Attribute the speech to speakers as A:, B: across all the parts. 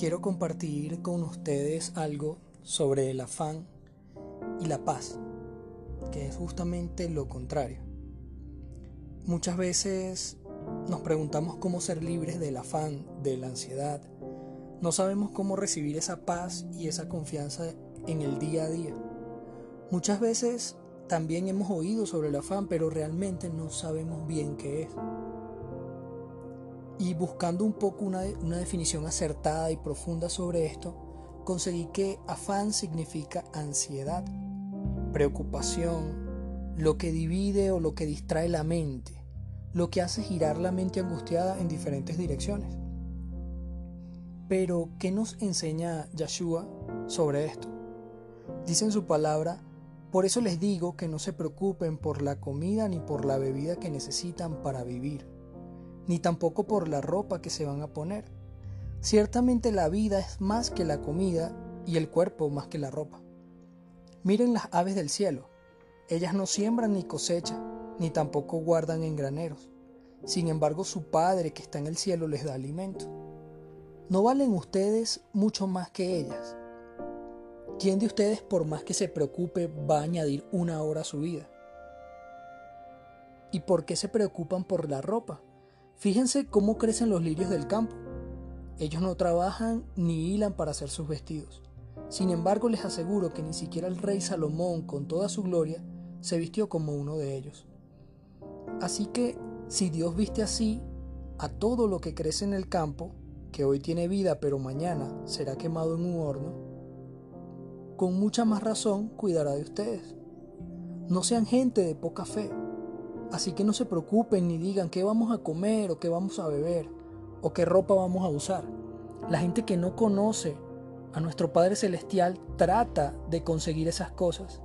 A: quiero compartir con ustedes algo sobre el afán y la paz, que es justamente lo contrario. Muchas veces nos preguntamos cómo ser libres del afán, de la ansiedad. No sabemos cómo recibir esa paz y esa confianza en el día a día. Muchas veces también hemos oído sobre el afán, pero realmente no sabemos bien qué es. Y buscando un poco una, definición acertada y profunda sobre esto, conseguí que afán significa ansiedad, preocupación, lo que divide o lo que distrae la mente, lo que hace girar la mente angustiada en diferentes direcciones. Pero, ¿qué nos enseña Yeshua sobre esto? Dice en su palabra, por eso les digo que no se preocupen por la comida ni por la bebida que necesitan para vivir, ni tampoco por la ropa que se van a poner. Ciertamente la vida es más que la comida y el cuerpo más que la ropa. Miren las aves del cielo. Ellas no siembran ni cosechan, ni tampoco guardan en graneros. Sin embargo, su Padre que está en el cielo les da alimento. ¿No valen ustedes mucho más que ellas? ¿Quién de ustedes, por más que se preocupe, va a añadir una hora a su vida? ¿Y por qué se preocupan por la ropa? Fíjense cómo crecen los lirios del campo. Ellos no trabajan ni hilan para hacer sus vestidos. Sin embargo, les aseguro que ni siquiera el rey Salomón, con toda su gloria, se vistió como uno de ellos. Así que, si Dios viste así a todo lo que crece en el campo, que hoy tiene vida pero mañana será quemado en un horno, con mucha más razón cuidará de ustedes. No sean gente de poca fe, así que no se preocupen ni digan qué vamos a comer o qué vamos a beber o qué ropa vamos a usar. La gente que no conoce a nuestro Padre Celestial trata de conseguir esas cosas.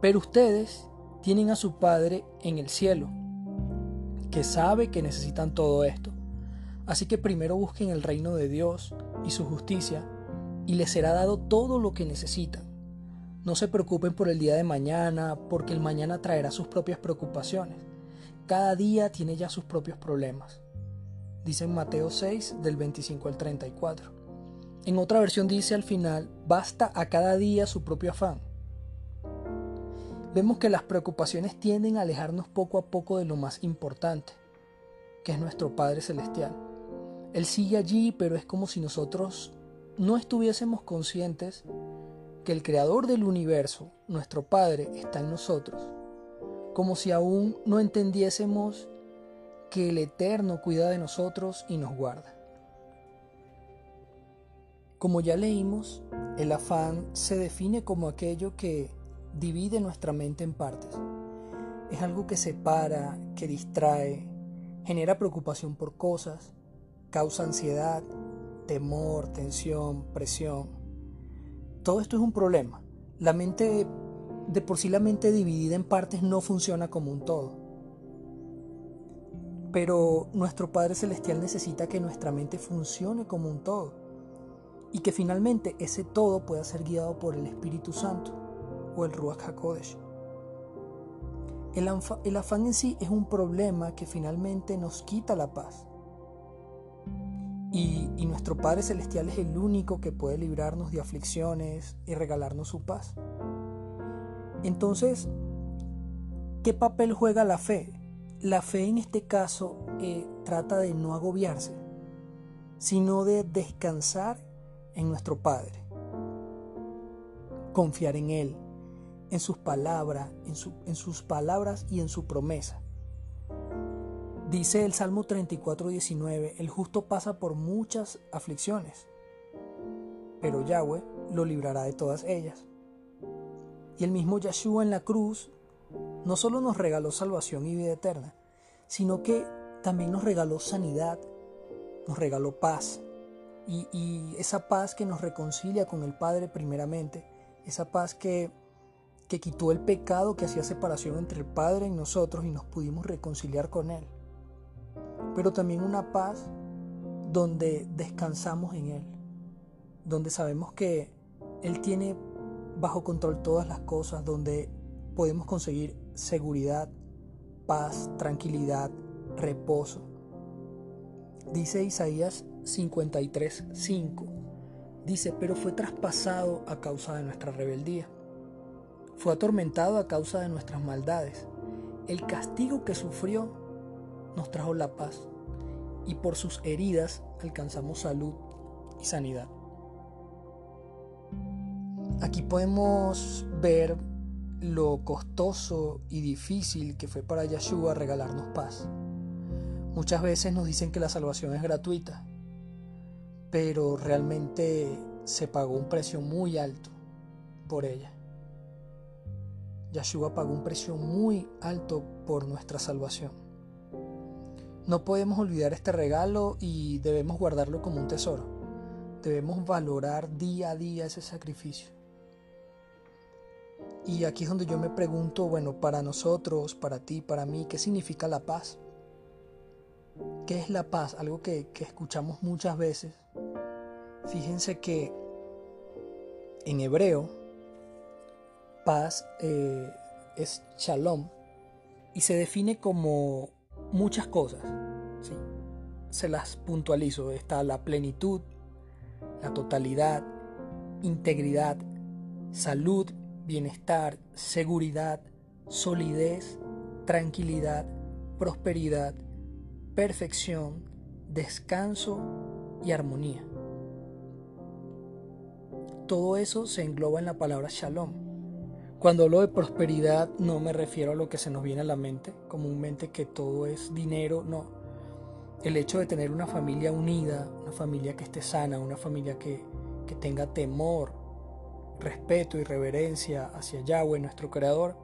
A: Pero ustedes tienen a su Padre en el cielo, que sabe que necesitan todo esto. Así que primero busquen el reino de Dios y su justicia, y les será dado todo lo que necesitan. No se preocupen por el día de mañana, porque el mañana traerá sus propias preocupaciones. Cada día tiene ya sus propios problemas. Dice en Mateo 6 del 25 al 34. En otra versión dice al final, basta a cada día su propio afán. Vemos que las preocupaciones tienden a alejarnos poco a poco de lo más importante, que es nuestro Padre Celestial. Él sigue allí, pero es como si nosotros no estuviésemos conscientes que el Creador del universo, nuestro Padre, está en nosotros, como si aún no entendiésemos que el Eterno cuida de nosotros y nos guarda. Como ya leímos, el afán se define como aquello que divide nuestra mente en partes. Es algo que separa, que distrae, genera preocupación por cosas, causa ansiedad, temor, tensión, presión. Todo esto es un problema. La mente, de por sí la mente dividida en partes no funciona como un todo. Pero nuestro Padre Celestial necesita que nuestra mente funcione como un todo y que finalmente ese todo pueda ser guiado por el Espíritu Santo o el Ruach HaKodesh. El, el afán en sí es un problema que finalmente nos quita la paz. Y, nuestro Padre Celestial es el único que puede librarnos de aflicciones y regalarnos su paz. Entonces, ¿qué papel juega la fe? La fe en este caso eh, trata de no agobiarse, sino de descansar en nuestro Padre. Confiar en Él, en sus palabras, en sus palabras y en su promesa. Dice el Salmo 34, 19, el justo pasa por muchas aflicciones, pero Yahweh lo librará de todas ellas. Y el mismo Yeshua en la cruz no solo nos regaló salvación y vida eterna, sino que también nos regaló sanidad, nos regaló paz, y, esa paz que nos reconcilia con el Padre primeramente, esa paz que, que quitó el pecado que hacía separación entre el Padre y nosotros y nos pudimos reconciliar con Él. Pero también una paz donde descansamos en Él, donde sabemos que Él tiene bajo control todas las cosas, donde podemos conseguir seguridad, paz, tranquilidad, reposo. Dice Isaías 53.5. Dice, pero fue traspasado a causa de nuestra rebeldía. Fue atormentado a causa de nuestras maldades. El castigo que sufrió nos trajo la paz y por sus heridas alcanzamos salud y sanidad. Aquí podemos ver lo costoso y difícil que fue para Yeshua regalarnos paz. Muchas veces nos dicen que la salvación es gratuita, pero realmente se pagó un precio muy alto por ella. Yeshua pagó un precio muy alto por nuestra salvación. No podemos olvidar este regalo y debemos guardarlo como un tesoro. Debemos valorar día a día ese sacrificio. Y aquí es donde yo me pregunto, bueno, para nosotros, para ti, para mí, ¿qué significa la paz? ¿Qué es la paz? Algo que, escuchamos muchas veces. Fíjense que en hebreo, paz eh, es shalom y se define como muchas cosas. ¿sí? Se las puntualizo. Está la plenitud, la totalidad, integridad, salud, bienestar, seguridad, solidez, tranquilidad, prosperidad, perfección, descanso y armonía. Todo eso se engloba en la palabra shalom. Cuando hablo de prosperidad no me refiero a lo que se nos viene a la mente, comúnmente que todo es dinero, no. El hecho de tener una familia unida, una familia que esté sana, una familia que, que tenga temor, respeto y reverencia hacia Yahweh, nuestro Creador,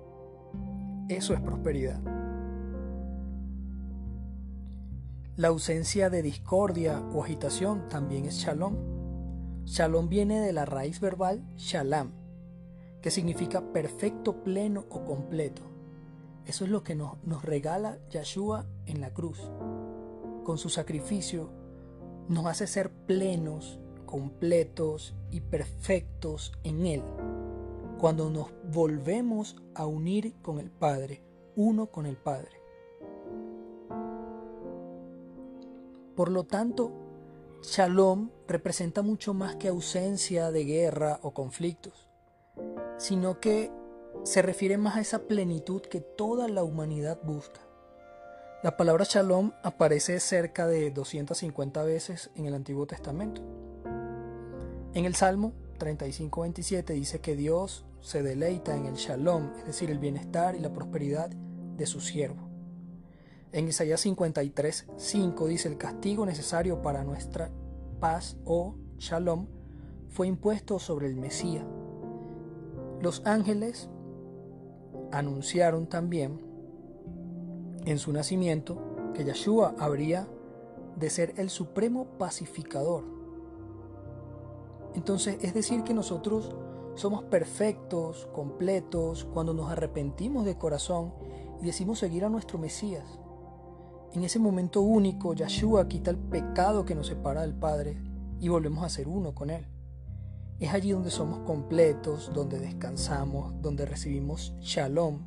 A: eso es prosperidad. La ausencia de discordia o agitación también es shalom. Shalom viene de la raíz verbal shalam, que significa perfecto, pleno o completo. Eso es lo que nos, nos regala Yahshua en la cruz. Con su sacrificio nos hace ser plenos completos y perfectos en Él, cuando nos volvemos a unir con el Padre, uno con el Padre. Por lo tanto, Shalom representa mucho más que ausencia de guerra o conflictos, sino que se refiere más a esa plenitud que toda la humanidad busca. La palabra Shalom aparece cerca de 250 veces en el Antiguo Testamento. En el Salmo 35-27 dice que Dios se deleita en el shalom, es decir, el bienestar y la prosperidad de su siervo. En Isaías 53.5 dice el castigo necesario para nuestra paz o shalom fue impuesto sobre el Mesías. Los ángeles anunciaron también en su nacimiento que Yeshua habría de ser el supremo pacificador entonces, es decir que nosotros somos perfectos, completos, cuando nos arrepentimos de corazón y decimos seguir a nuestro Mesías. En ese momento único, Yeshua quita el pecado que nos separa del Padre y volvemos a ser uno con Él. Es allí donde somos completos, donde descansamos, donde recibimos shalom,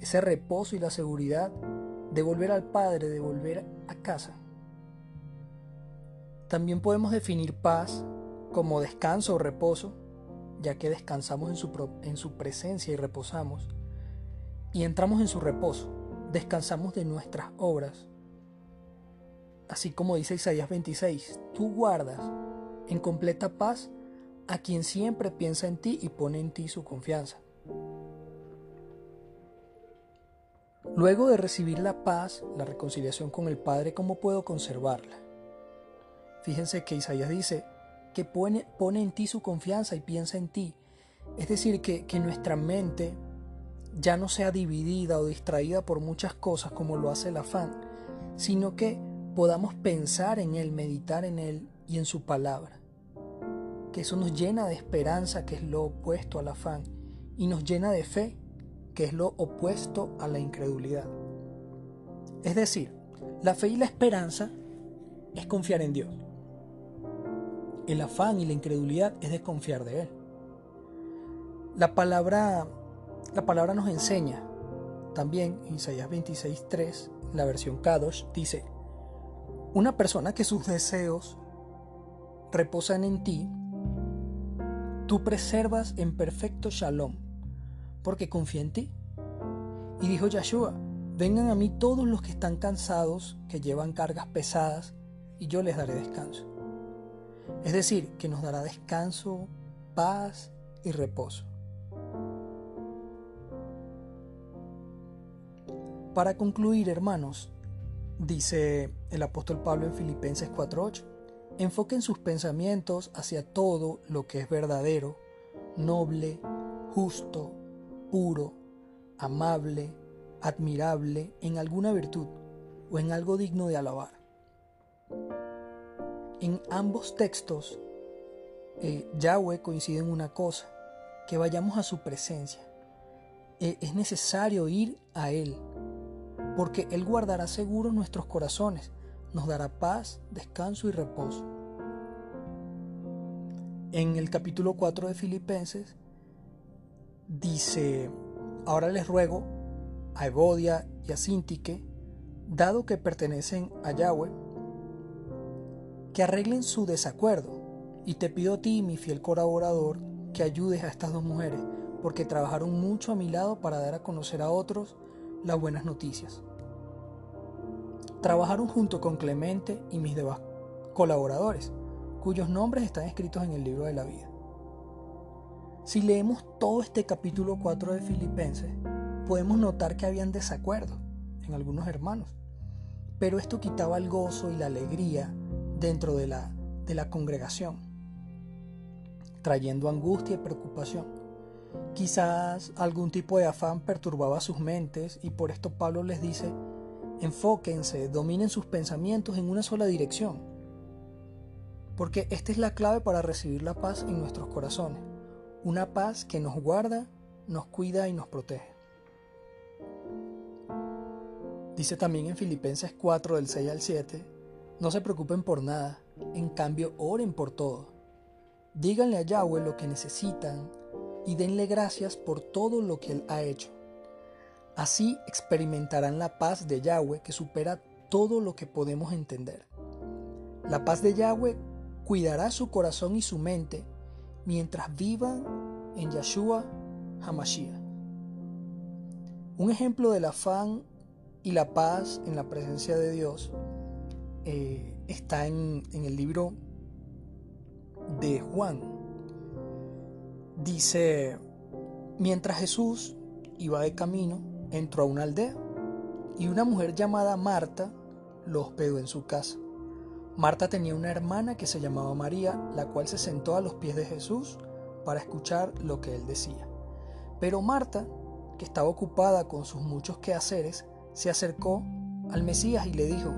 A: ese reposo y la seguridad de volver al Padre, de volver a casa. También podemos definir paz como descanso o reposo, ya que descansamos en su, en su presencia y reposamos, y entramos en su reposo, descansamos de nuestras obras. Así como dice Isaías 26, tú guardas en completa paz a quien siempre piensa en ti y pone en ti su confianza. Luego de recibir la paz, la reconciliación con el Padre, ¿cómo puedo conservarla? Fíjense que Isaías dice, que pone, en ti su confianza y piensa en ti. Es decir, que nuestra mente ya no sea dividida o distraída por muchas cosas como lo hace el afán, sino que podamos pensar en Él, meditar en Él y en su palabra. Que eso nos llena de esperanza, que es lo opuesto al afán, y nos llena de fe, que es lo opuesto a la incredulidad. Es decir, la fe y la esperanza es confiar en Dios. El afán y la incredulidad es desconfiar de Él. La palabra, la palabra nos enseña también en Isaías 26.3, la versión Kadosh, dice, una persona que sus deseos reposan en ti tú preservas en perfecto shalom, porque confía en ti. Y dijo Yahshua, vengan a mí todos los que están cansados, que llevan cargas pesadas, y yo les daré descanso. Es decir, que nos dará descanso, paz y reposo. Para concluir, hermanos, dice el apóstol Pablo en Filipenses 4:8, enfoquen sus pensamientos hacia todo lo que es verdadero, noble, justo, puro, amable, admirable, en alguna virtud o en algo digno de alabar. En ambos textos, eh, Yahweh coincide en una cosa, que vayamos a su presencia. Eh, es necesario ir a Él, porque Él guardará seguros nuestros corazones, nos dará paz, descanso y reposo. En el capítulo 4 de Filipenses dice, ahora les ruego a Evodia y a Sintique, dado que pertenecen a Yahweh, que arreglen su desacuerdo. Y te pido a ti, mi fiel colaborador, que ayudes a estas dos mujeres, porque trabajaron mucho a mi lado para dar a conocer a otros las buenas noticias. Trabajaron junto con Clemente y mis demás colaboradores, cuyos nombres están escritos en el libro de la vida. Si leemos todo este capítulo 4 de Filipenses, podemos notar que habían desacuerdo en algunos hermanos, pero esto quitaba el gozo y la alegría dentro de la, de la congregación, trayendo angustia y preocupación. Quizás algún tipo de afán perturbaba sus mentes y por esto Pablo les dice, enfóquense, dominen sus pensamientos en una sola dirección, porque esta es la clave para recibir la paz en nuestros corazones, una paz que nos guarda, nos cuida y nos protege. Dice también en Filipenses 4 del 6 al 7, no se preocupen por nada, en cambio oren por todo. Díganle a Yahweh lo que necesitan y denle gracias por todo lo que Él ha hecho. Así experimentarán la paz de Yahweh que supera todo lo que podemos entender. La paz de Yahweh cuidará su corazón y su mente mientras vivan en Yahshua Hamashiach. Un ejemplo del afán y la paz en la presencia de Dios eh, está en el libro de Juan. Dice, mientras Jesús iba de camino, entró a una aldea y una mujer llamada Marta lo hospedó en su casa. Marta tenía una hermana que se llamaba María, la cual se sentó a los pies de Jesús para escuchar lo que él decía. Pero Marta, que estaba ocupada con sus muchos quehaceres, se acercó al Mesías y le dijo,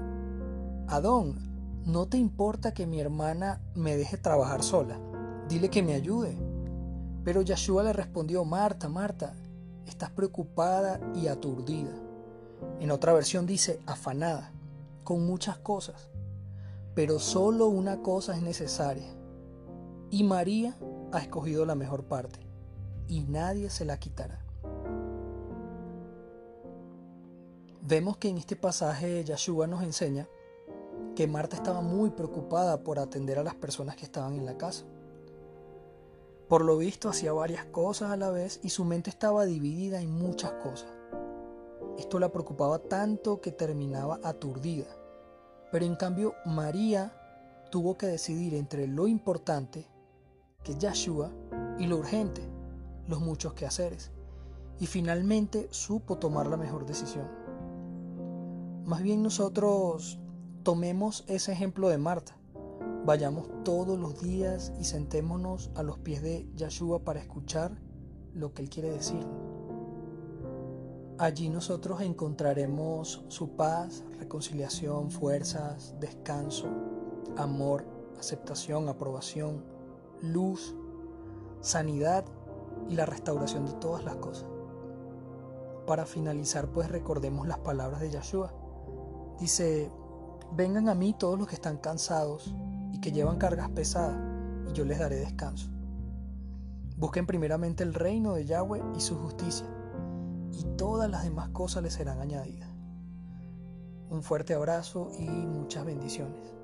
A: Adón, ¿no te importa que mi hermana me deje trabajar sola? Dile que me ayude. Pero Yeshua le respondió, Marta, Marta, estás preocupada y aturdida. En otra versión dice, afanada, con muchas cosas. Pero solo una cosa es necesaria. Y María ha escogido la mejor parte, y nadie se la quitará. Vemos que en este pasaje Yeshua nos enseña que Marta estaba muy preocupada por atender a las personas que estaban en la casa. Por lo visto hacía varias cosas a la vez y su mente estaba dividida en muchas cosas. Esto la preocupaba tanto que terminaba aturdida. Pero en cambio María tuvo que decidir entre lo importante, que es Yahshua, y lo urgente, los muchos quehaceres. Y finalmente supo tomar la mejor decisión. Más bien nosotros Tomemos ese ejemplo de Marta. Vayamos todos los días y sentémonos a los pies de Yahshua para escuchar lo que Él quiere decir. Allí nosotros encontraremos su paz, reconciliación, fuerzas, descanso, amor, aceptación, aprobación, luz, sanidad y la restauración de todas las cosas. Para finalizar, pues recordemos las palabras de Yahshua. Dice, Vengan a mí todos los que están cansados y que llevan cargas pesadas, y yo les daré descanso. Busquen primeramente el reino de Yahweh y su justicia, y todas las demás cosas les serán añadidas. Un fuerte abrazo y muchas bendiciones.